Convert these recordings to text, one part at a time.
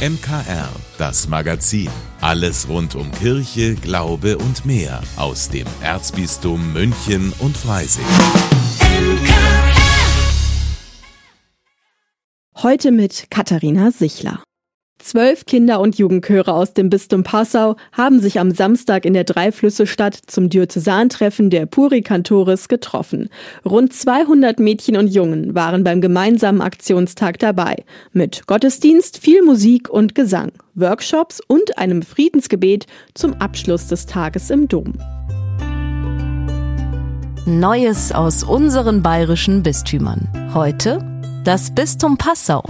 MKR, das Magazin. Alles rund um Kirche, Glaube und mehr aus dem Erzbistum München und Freising. Heute mit Katharina Sichler. Zwölf Kinder- und Jugendchöre aus dem Bistum Passau haben sich am Samstag in der Dreiflüsse-Stadt zum Diözesantreffen der Puri Cantores getroffen. Rund 200 Mädchen und Jungen waren beim gemeinsamen Aktionstag dabei. Mit Gottesdienst, viel Musik und Gesang, Workshops und einem Friedensgebet zum Abschluss des Tages im Dom. Neues aus unseren bayerischen Bistümern. Heute das Bistum Passau.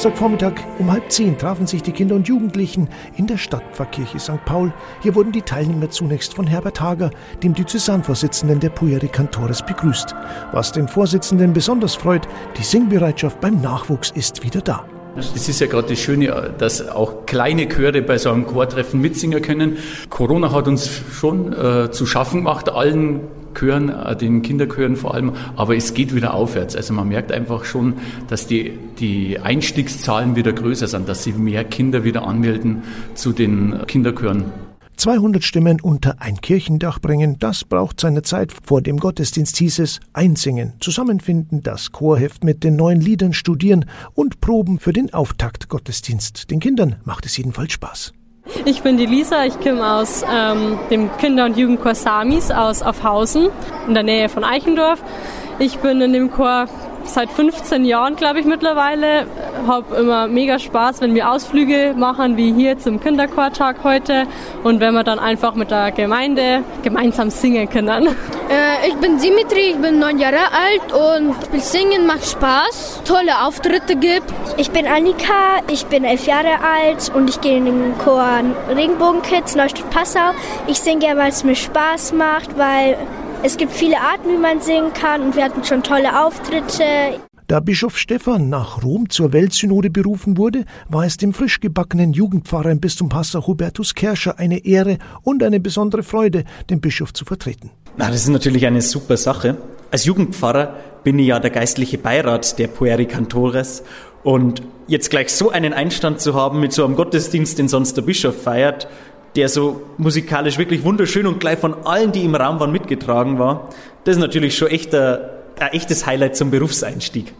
Samstagvormittag um halb zehn trafen sich die Kinder und Jugendlichen in der Stadtpfarrkirche St. Paul. Hier wurden die Teilnehmer zunächst von Herbert Hager, dem Diözesanvorsitzenden der Pueri Cantores, begrüßt. Was den Vorsitzenden besonders freut, die Singbereitschaft beim Nachwuchs ist wieder da. Es ist ja gerade das Schöne, dass auch kleine Chöre bei so einem Chortreffen mitsingen können. Corona hat uns schon äh, zu schaffen gemacht, allen Chören, äh, den Kinderchören vor allem, aber es geht wieder aufwärts. Also man merkt einfach schon, dass die, die Einstiegszahlen wieder größer sind, dass sie mehr Kinder wieder anmelden zu den Kinderchören. 200 Stimmen unter ein Kirchendach bringen, das braucht seine Zeit. Vor dem Gottesdienst hieß es einsingen, zusammenfinden, das Chorheft mit den neuen Liedern studieren und proben für den Auftaktgottesdienst. Den Kindern macht es jedenfalls Spaß. Ich bin die Lisa, ich komme aus ähm, dem Kinder- und Jugendchor Samis aus Aufhausen in der Nähe von Eichendorf. Ich bin in dem Chor seit 15 Jahren, glaube ich, mittlerweile. Habe immer mega Spaß, wenn wir Ausflüge machen, wie hier zum Kinderchortag heute und wenn wir dann einfach mit der Gemeinde gemeinsam singen können. Äh, ich bin Dimitri, ich bin neun Jahre alt und Singen macht Spaß, tolle Auftritte gibt. Ich bin Annika, ich bin elf Jahre alt und ich gehe in den Chor Regenbogenkids Neustadt-Passau. Ich singe gerne, weil es mir Spaß macht, weil es gibt viele Arten, wie man singen kann und wir hatten schon tolle Auftritte. Da Bischof Stephan nach Rom zur Weltsynode berufen wurde, war es dem frisch gebackenen Jugendpfarrer im Bistum Passau Hubertus Kerscher eine Ehre und eine besondere Freude, den Bischof zu vertreten. Na, das ist natürlich eine super Sache. Als Jugendpfarrer bin ich ja der geistliche Beirat der Pueri Cantores und jetzt gleich so einen Einstand zu haben mit so einem Gottesdienst, den sonst der Bischof feiert, der so musikalisch wirklich wunderschön und gleich von allen, die im Raum waren, mitgetragen war. Das ist natürlich schon echt ein, ein echtes Highlight zum Berufseinstieg.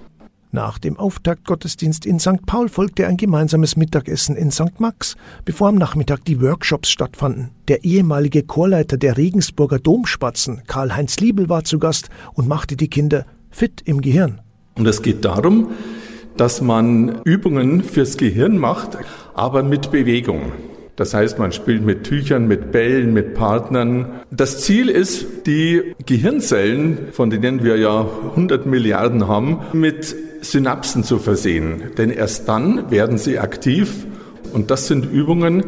Nach dem Auftaktgottesdienst in St. Paul folgte ein gemeinsames Mittagessen in St. Max, bevor am Nachmittag die Workshops stattfanden. Der ehemalige Chorleiter der Regensburger Domspatzen, Karl-Heinz Liebel, war zu Gast und machte die Kinder fit im Gehirn. Und es geht darum, dass man Übungen fürs Gehirn macht, aber mit Bewegung. Das heißt, man spielt mit Tüchern, mit Bällen, mit Partnern. Das Ziel ist, die Gehirnzellen, von denen wir ja 100 Milliarden haben, mit Synapsen zu versehen. Denn erst dann werden sie aktiv. Und das sind Übungen,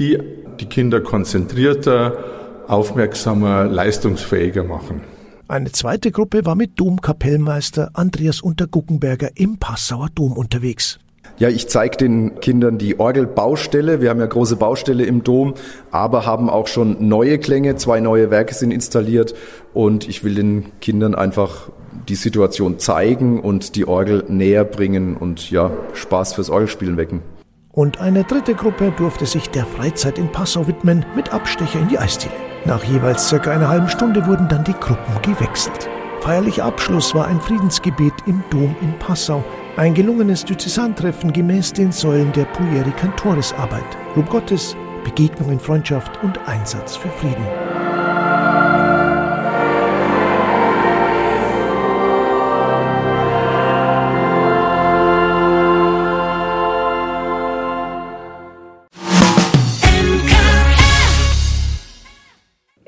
die die Kinder konzentrierter, aufmerksamer, leistungsfähiger machen. Eine zweite Gruppe war mit Domkapellmeister Andreas Unterguckenberger im Passauer Dom unterwegs. Ja, ich zeige den Kindern die Orgelbaustelle. Wir haben ja große Baustelle im Dom, aber haben auch schon neue Klänge. Zwei neue Werke sind installiert und ich will den Kindern einfach die Situation zeigen und die Orgel näher bringen und ja, Spaß fürs Orgelspielen wecken. Und eine dritte Gruppe durfte sich der Freizeit in Passau widmen mit Abstecher in die Eisdiele. Nach jeweils circa einer halben Stunde wurden dann die Gruppen gewechselt. Feierlicher Abschluss war ein Friedensgebet im Dom in Passau. Ein gelungenes Diözesantreffen gemäß den Säulen der Pueri Cantores Arbeit. Lob Gottes, Begegnung in Freundschaft und Einsatz für Frieden.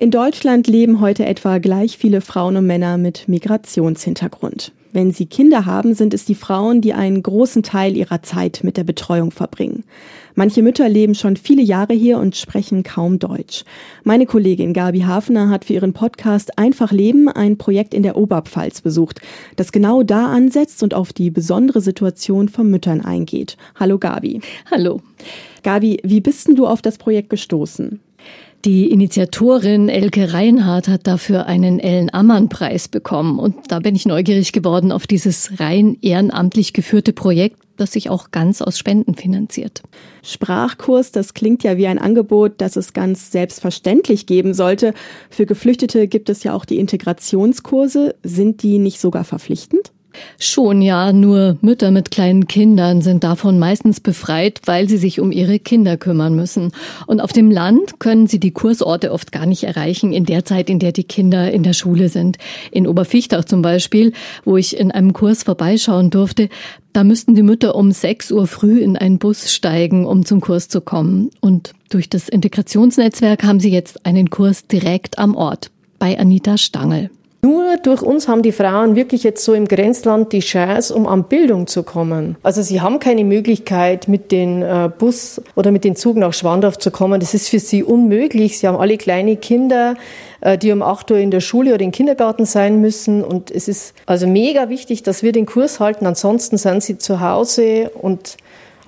In Deutschland leben heute etwa gleich viele Frauen und Männer mit Migrationshintergrund. Wenn sie Kinder haben, sind es die Frauen, die einen großen Teil ihrer Zeit mit der Betreuung verbringen. Manche Mütter leben schon viele Jahre hier und sprechen kaum Deutsch. Meine Kollegin Gabi Hafner hat für ihren Podcast Einfach Leben ein Projekt in der Oberpfalz besucht, das genau da ansetzt und auf die besondere Situation von Müttern eingeht. Hallo Gabi. Hallo. Gabi, wie bist denn du auf das Projekt gestoßen? Die Initiatorin Elke Reinhardt hat dafür einen Ellen Ammann Preis bekommen und da bin ich neugierig geworden auf dieses rein ehrenamtlich geführte Projekt, das sich auch ganz aus Spenden finanziert. Sprachkurs, das klingt ja wie ein Angebot, das es ganz selbstverständlich geben sollte. Für Geflüchtete gibt es ja auch die Integrationskurse. Sind die nicht sogar verpflichtend? Schon ja, nur Mütter mit kleinen Kindern sind davon meistens befreit, weil sie sich um ihre Kinder kümmern müssen. Und auf dem Land können sie die Kursorte oft gar nicht erreichen in der Zeit, in der die Kinder in der Schule sind. In Oberfichtach zum Beispiel, wo ich in einem Kurs vorbeischauen durfte, da müssten die Mütter um 6 Uhr früh in einen Bus steigen, um zum Kurs zu kommen. Und durch das Integrationsnetzwerk haben sie jetzt einen Kurs direkt am Ort bei Anita Stangl. Nur durch uns haben die Frauen wirklich jetzt so im Grenzland die Chance, um an Bildung zu kommen. Also sie haben keine Möglichkeit, mit dem äh, Bus oder mit dem Zug nach Schwandorf zu kommen. Das ist für sie unmöglich. Sie haben alle kleine Kinder, äh, die um 8 Uhr in der Schule oder im Kindergarten sein müssen. Und es ist also mega wichtig, dass wir den Kurs halten. Ansonsten sind sie zu Hause und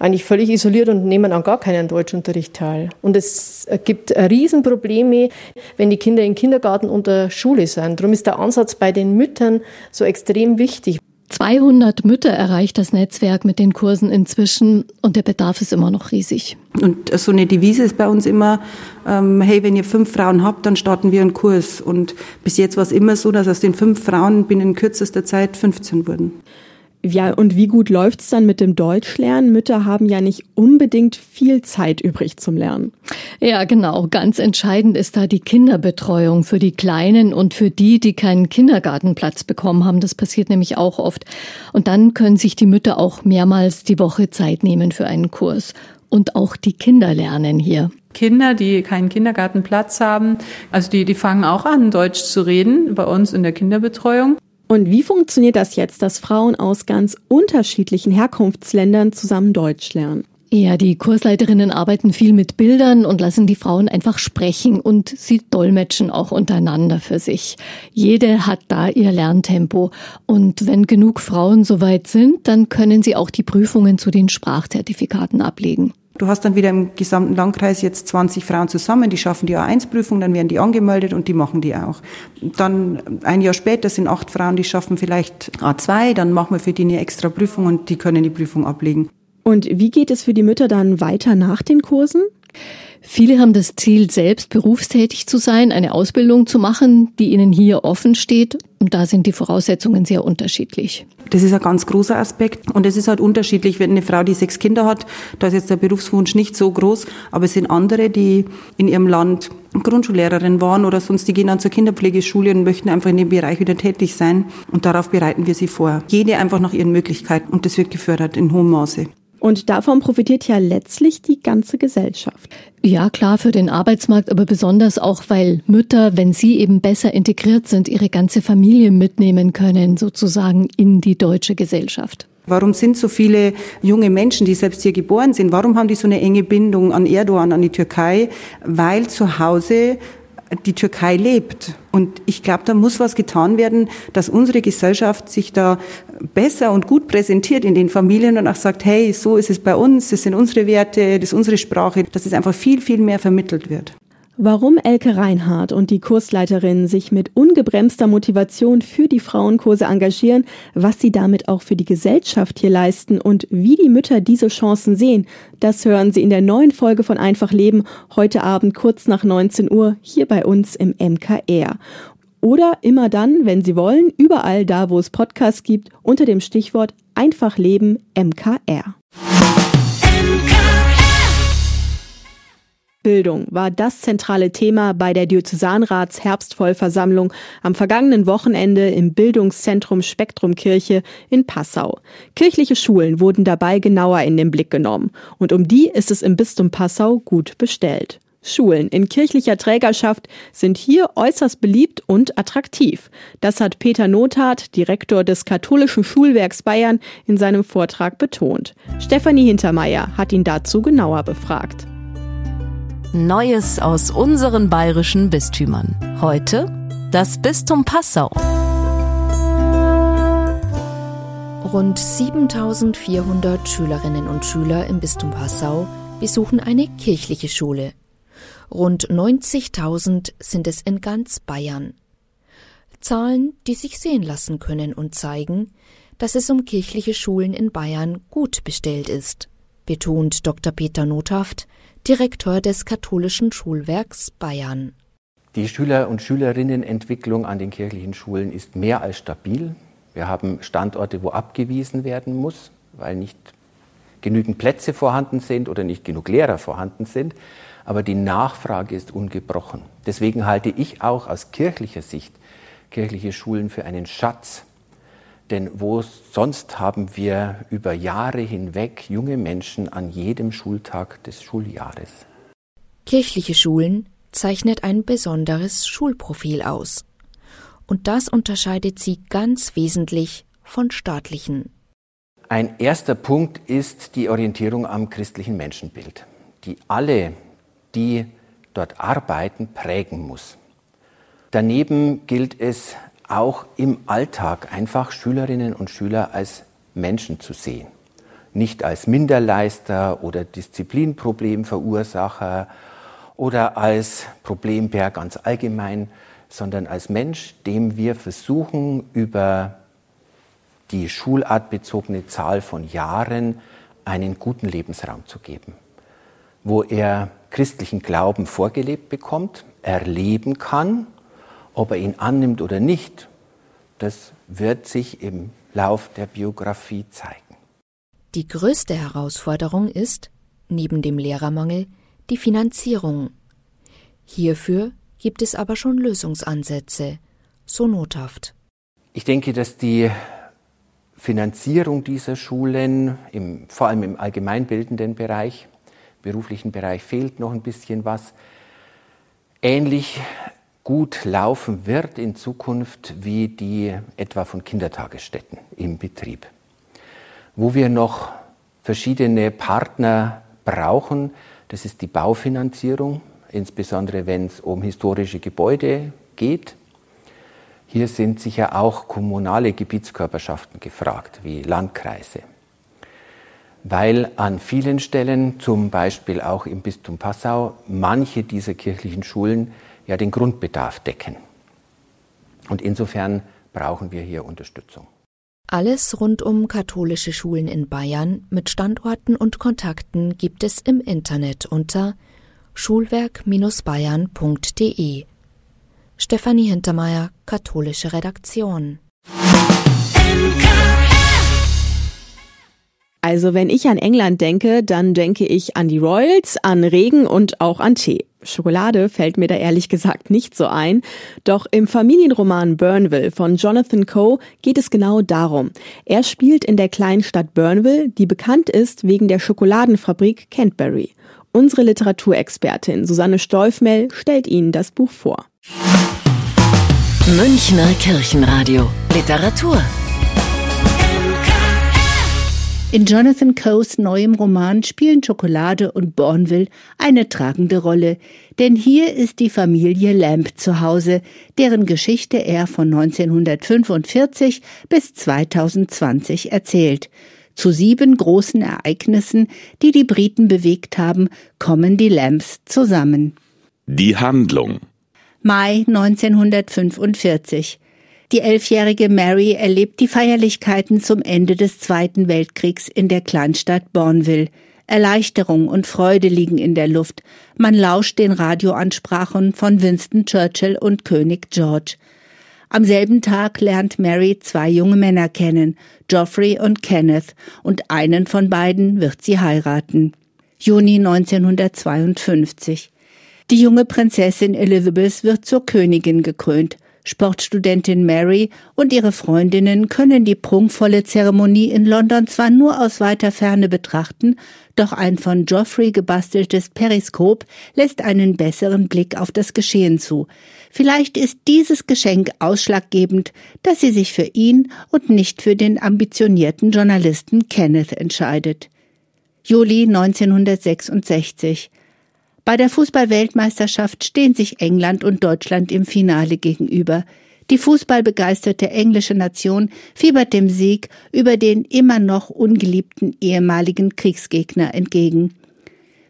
eigentlich völlig isoliert und nehmen an gar keinen Deutschunterricht teil. Und es gibt Riesenprobleme, wenn die Kinder im Kindergarten und der Schule sind. Darum ist der Ansatz bei den Müttern so extrem wichtig. 200 Mütter erreicht das Netzwerk mit den Kursen inzwischen und der Bedarf ist immer noch riesig. Und so eine Devise ist bei uns immer, ähm, hey, wenn ihr fünf Frauen habt, dann starten wir einen Kurs. Und bis jetzt war es immer so, dass aus den fünf Frauen binnen kürzester Zeit 15 wurden. Ja, und wie gut läuft's dann mit dem Deutschlernen? Mütter haben ja nicht unbedingt viel Zeit übrig zum Lernen. Ja, genau. Ganz entscheidend ist da die Kinderbetreuung für die Kleinen und für die, die keinen Kindergartenplatz bekommen haben. Das passiert nämlich auch oft. Und dann können sich die Mütter auch mehrmals die Woche Zeit nehmen für einen Kurs. Und auch die Kinder lernen hier. Kinder, die keinen Kindergartenplatz haben, also die, die fangen auch an, Deutsch zu reden bei uns in der Kinderbetreuung. Und wie funktioniert das jetzt, dass Frauen aus ganz unterschiedlichen Herkunftsländern zusammen Deutsch lernen? Ja, die Kursleiterinnen arbeiten viel mit Bildern und lassen die Frauen einfach sprechen und sie dolmetschen auch untereinander für sich. Jede hat da ihr Lerntempo und wenn genug Frauen soweit sind, dann können sie auch die Prüfungen zu den Sprachzertifikaten ablegen. Du hast dann wieder im gesamten Landkreis jetzt 20 Frauen zusammen, die schaffen die A1-Prüfung, dann werden die angemeldet und die machen die auch. Dann ein Jahr später sind acht Frauen, die schaffen vielleicht A2, dann machen wir für die eine extra Prüfung und die können die Prüfung ablegen. Und wie geht es für die Mütter dann weiter nach den Kursen? Viele haben das Ziel, selbst berufstätig zu sein, eine Ausbildung zu machen, die ihnen hier offen steht. Und da sind die Voraussetzungen sehr unterschiedlich. Das ist ein ganz großer Aspekt. Und es ist halt unterschiedlich, wenn eine Frau, die sechs Kinder hat, da ist jetzt der Berufswunsch nicht so groß. Aber es sind andere, die in ihrem Land Grundschullehrerin waren oder sonst, die gehen dann zur Kinderpflegeschule und möchten einfach in dem Bereich wieder tätig sein. Und darauf bereiten wir sie vor. Jede einfach nach ihren Möglichkeiten. Und das wird gefördert in hohem Maße. Und davon profitiert ja letztlich die ganze Gesellschaft. Ja, klar, für den Arbeitsmarkt, aber besonders auch, weil Mütter, wenn sie eben besser integriert sind, ihre ganze Familie mitnehmen können, sozusagen in die deutsche Gesellschaft. Warum sind so viele junge Menschen, die selbst hier geboren sind, warum haben die so eine enge Bindung an Erdogan, an die Türkei? Weil zu Hause die Türkei lebt. Und ich glaube, da muss was getan werden, dass unsere Gesellschaft sich da besser und gut präsentiert in den Familien und auch sagt, hey, so ist es bei uns, das sind unsere Werte, das ist unsere Sprache, dass es einfach viel, viel mehr vermittelt wird. Warum Elke Reinhardt und die Kursleiterin sich mit ungebremster Motivation für die Frauenkurse engagieren, was sie damit auch für die Gesellschaft hier leisten und wie die Mütter diese Chancen sehen, das hören Sie in der neuen Folge von Einfach Leben heute Abend kurz nach 19 Uhr hier bei uns im MKR. Oder immer dann, wenn Sie wollen, überall da, wo es Podcasts gibt, unter dem Stichwort Einfach Leben MKR. Bildung war das zentrale Thema bei der Diözesanrats Herbstvollversammlung am vergangenen Wochenende im Bildungszentrum Spektrumkirche in Passau. Kirchliche Schulen wurden dabei genauer in den Blick genommen und um die ist es im Bistum Passau gut bestellt. Schulen in kirchlicher Trägerschaft sind hier äußerst beliebt und attraktiv. Das hat Peter Nothardt, Direktor des katholischen Schulwerks Bayern, in seinem Vortrag betont. Stefanie Hintermeier hat ihn dazu genauer befragt. Neues aus unseren bayerischen Bistümern. Heute das Bistum Passau. Rund 7400 Schülerinnen und Schüler im Bistum Passau besuchen eine kirchliche Schule. Rund 90.000 sind es in ganz Bayern. Zahlen, die sich sehen lassen können und zeigen, dass es um kirchliche Schulen in Bayern gut bestellt ist, betont Dr. Peter Nothaft, Direktor des katholischen Schulwerks Bayern. Die Schüler- und Schülerinnenentwicklung an den kirchlichen Schulen ist mehr als stabil. Wir haben Standorte, wo abgewiesen werden muss, weil nicht genügend Plätze vorhanden sind oder nicht genug Lehrer vorhanden sind. Aber die Nachfrage ist ungebrochen. Deswegen halte ich auch aus kirchlicher Sicht kirchliche Schulen für einen Schatz. Denn wo sonst haben wir über Jahre hinweg junge Menschen an jedem Schultag des Schuljahres. Kirchliche Schulen zeichnet ein besonderes Schulprofil aus und das unterscheidet sie ganz wesentlich von staatlichen. Ein erster Punkt ist die Orientierung am christlichen Menschenbild, die alle, die dort arbeiten, prägen muss. Daneben gilt es auch im Alltag einfach Schülerinnen und Schüler als Menschen zu sehen, nicht als Minderleister oder Disziplinproblemverursacher oder als Problembär ganz allgemein, sondern als Mensch, dem wir versuchen, über die schulartbezogene Zahl von Jahren einen guten Lebensraum zu geben, wo er christlichen Glauben vorgelebt bekommt, erleben kann, ob er ihn annimmt oder nicht, das wird sich im Lauf der Biografie zeigen. Die größte Herausforderung ist, neben dem Lehrermangel, die Finanzierung. Hierfür gibt es aber schon Lösungsansätze, so nothaft. Ich denke, dass die Finanzierung dieser Schulen, im, vor allem im allgemeinbildenden Bereich, beruflichen Bereich fehlt noch ein bisschen was, ähnlich gut laufen wird in Zukunft wie die etwa von Kindertagesstätten im Betrieb. Wo wir noch verschiedene Partner brauchen, das ist die Baufinanzierung insbesondere wenn es um historische Gebäude geht. Hier sind sicher auch kommunale Gebietskörperschaften gefragt, wie Landkreise. Weil an vielen Stellen, zum Beispiel auch im Bistum Passau, manche dieser kirchlichen Schulen ja den Grundbedarf decken. Und insofern brauchen wir hier Unterstützung. Alles rund um katholische Schulen in Bayern mit Standorten und Kontakten gibt es im Internet unter schulwerk-bayern.de. Stefanie Hintermeier, katholische Redaktion. Also wenn ich an England denke, dann denke ich an die Royals, an Regen und auch an Tee. Schokolade fällt mir da ehrlich gesagt nicht so ein. Doch im Familienroman Burnville von Jonathan Coe geht es genau darum. Er spielt in der kleinen Stadt Burnville, die bekannt ist wegen der Schokoladenfabrik Canterbury. Unsere Literaturexpertin Susanne Stolfmell stellt Ihnen das Buch vor. Münchner Kirchenradio Literatur in Jonathan Coes neuem Roman spielen Schokolade und Bourneville eine tragende Rolle, denn hier ist die Familie Lamb zu Hause, deren Geschichte er von 1945 bis 2020 erzählt. Zu sieben großen Ereignissen, die die Briten bewegt haben, kommen die Lambs zusammen. Die Handlung Mai 1945 die elfjährige Mary erlebt die Feierlichkeiten zum Ende des Zweiten Weltkriegs in der Kleinstadt Bourneville. Erleichterung und Freude liegen in der Luft. Man lauscht den Radioansprachen von Winston Churchill und König George. Am selben Tag lernt Mary zwei junge Männer kennen, Geoffrey und Kenneth, und einen von beiden wird sie heiraten. Juni 1952. Die junge Prinzessin Elizabeth wird zur Königin gekrönt. Sportstudentin Mary und ihre Freundinnen können die prunkvolle Zeremonie in London zwar nur aus weiter Ferne betrachten, doch ein von Geoffrey gebasteltes Periskop lässt einen besseren Blick auf das Geschehen zu. Vielleicht ist dieses Geschenk ausschlaggebend, dass sie sich für ihn und nicht für den ambitionierten Journalisten Kenneth entscheidet. Juli 1966 bei der Fußballweltmeisterschaft stehen sich England und Deutschland im Finale gegenüber. Die fußballbegeisterte englische Nation fiebert dem Sieg über den immer noch ungeliebten ehemaligen Kriegsgegner entgegen.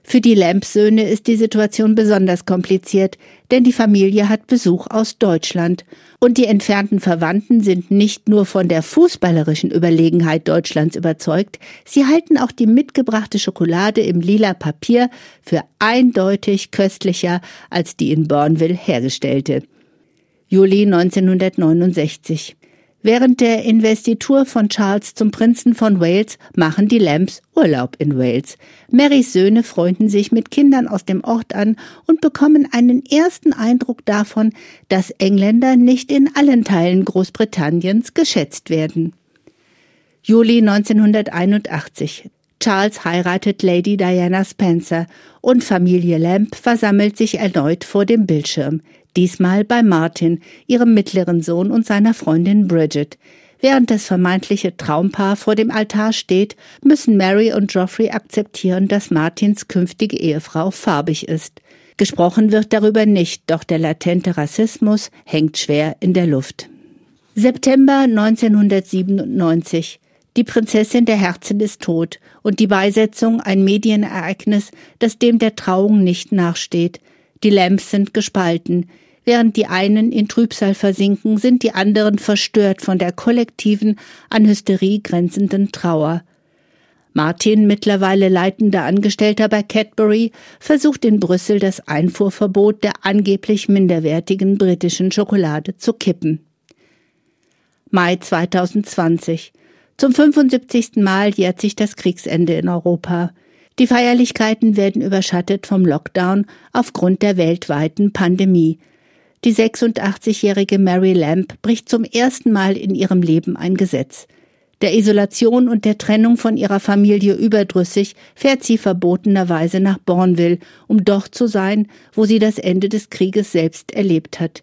Für die Lamp-Söhne ist die Situation besonders kompliziert, denn die Familie hat Besuch aus Deutschland. Und die entfernten Verwandten sind nicht nur von der fußballerischen Überlegenheit Deutschlands überzeugt, sie halten auch die mitgebrachte Schokolade im lila Papier für eindeutig köstlicher als die in Bourneville hergestellte. Juli 1969 Während der Investitur von Charles zum Prinzen von Wales machen die Lambs Urlaub in Wales. Marys Söhne freunden sich mit Kindern aus dem Ort an und bekommen einen ersten Eindruck davon, dass Engländer nicht in allen Teilen Großbritanniens geschätzt werden. Juli 1981. Charles heiratet Lady Diana Spencer und Familie Lamb versammelt sich erneut vor dem Bildschirm diesmal bei Martin, ihrem mittleren Sohn und seiner Freundin Bridget. Während das vermeintliche Traumpaar vor dem Altar steht, müssen Mary und Geoffrey akzeptieren, dass Martins künftige Ehefrau farbig ist. Gesprochen wird darüber nicht, doch der latente Rassismus hängt schwer in der Luft. September 1997. Die Prinzessin der Herzen ist tot und die Beisetzung ein Medienereignis, das dem der Trauung nicht nachsteht. Die Lamps sind gespalten. Während die einen in Trübsal versinken, sind die anderen verstört von der kollektiven, an Hysterie grenzenden Trauer. Martin, mittlerweile leitender Angestellter bei Cadbury, versucht in Brüssel das Einfuhrverbot der angeblich minderwertigen britischen Schokolade zu kippen. Mai 2020. Zum 75. Mal jährt sich das Kriegsende in Europa. Die Feierlichkeiten werden überschattet vom Lockdown aufgrund der weltweiten Pandemie. Die 86-jährige Mary Lamb bricht zum ersten Mal in ihrem Leben ein Gesetz. Der Isolation und der Trennung von ihrer Familie überdrüssig fährt sie verbotenerweise nach Bourneville, um dort zu sein, wo sie das Ende des Krieges selbst erlebt hat.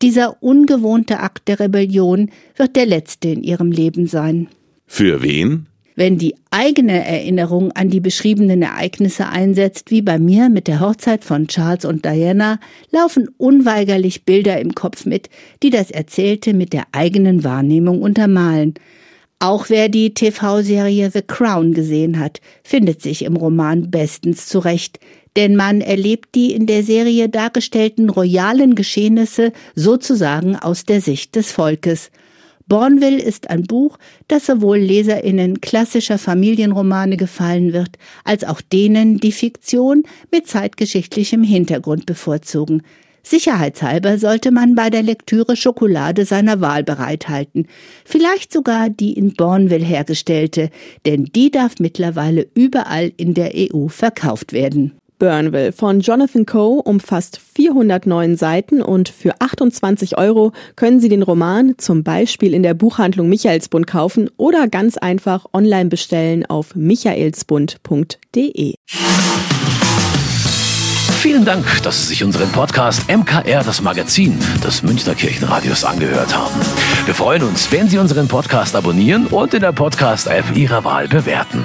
Dieser ungewohnte Akt der Rebellion wird der letzte in ihrem Leben sein. Für wen? Wenn die eigene Erinnerung an die beschriebenen Ereignisse einsetzt, wie bei mir mit der Hochzeit von Charles und Diana, laufen unweigerlich Bilder im Kopf mit, die das Erzählte mit der eigenen Wahrnehmung untermalen. Auch wer die TV-Serie The Crown gesehen hat, findet sich im Roman bestens zurecht, denn man erlebt die in der Serie dargestellten royalen Geschehnisse sozusagen aus der Sicht des Volkes – Bourneville ist ein Buch, das sowohl Leserinnen klassischer Familienromane gefallen wird, als auch denen, die Fiktion mit zeitgeschichtlichem Hintergrund bevorzugen. Sicherheitshalber sollte man bei der Lektüre Schokolade seiner Wahl bereithalten, vielleicht sogar die in Bourneville hergestellte, denn die darf mittlerweile überall in der EU verkauft werden. Burnville von Jonathan Coe umfasst 409 Seiten und für 28 Euro können Sie den Roman zum Beispiel in der Buchhandlung Michaelsbund kaufen oder ganz einfach online bestellen auf michaelsbund.de. Vielen Dank, dass Sie sich unseren Podcast MKR, das Magazin des Münchner Kirchenradios, angehört haben. Wir freuen uns, wenn Sie unseren Podcast abonnieren und in der Podcast-App Ihrer Wahl bewerten.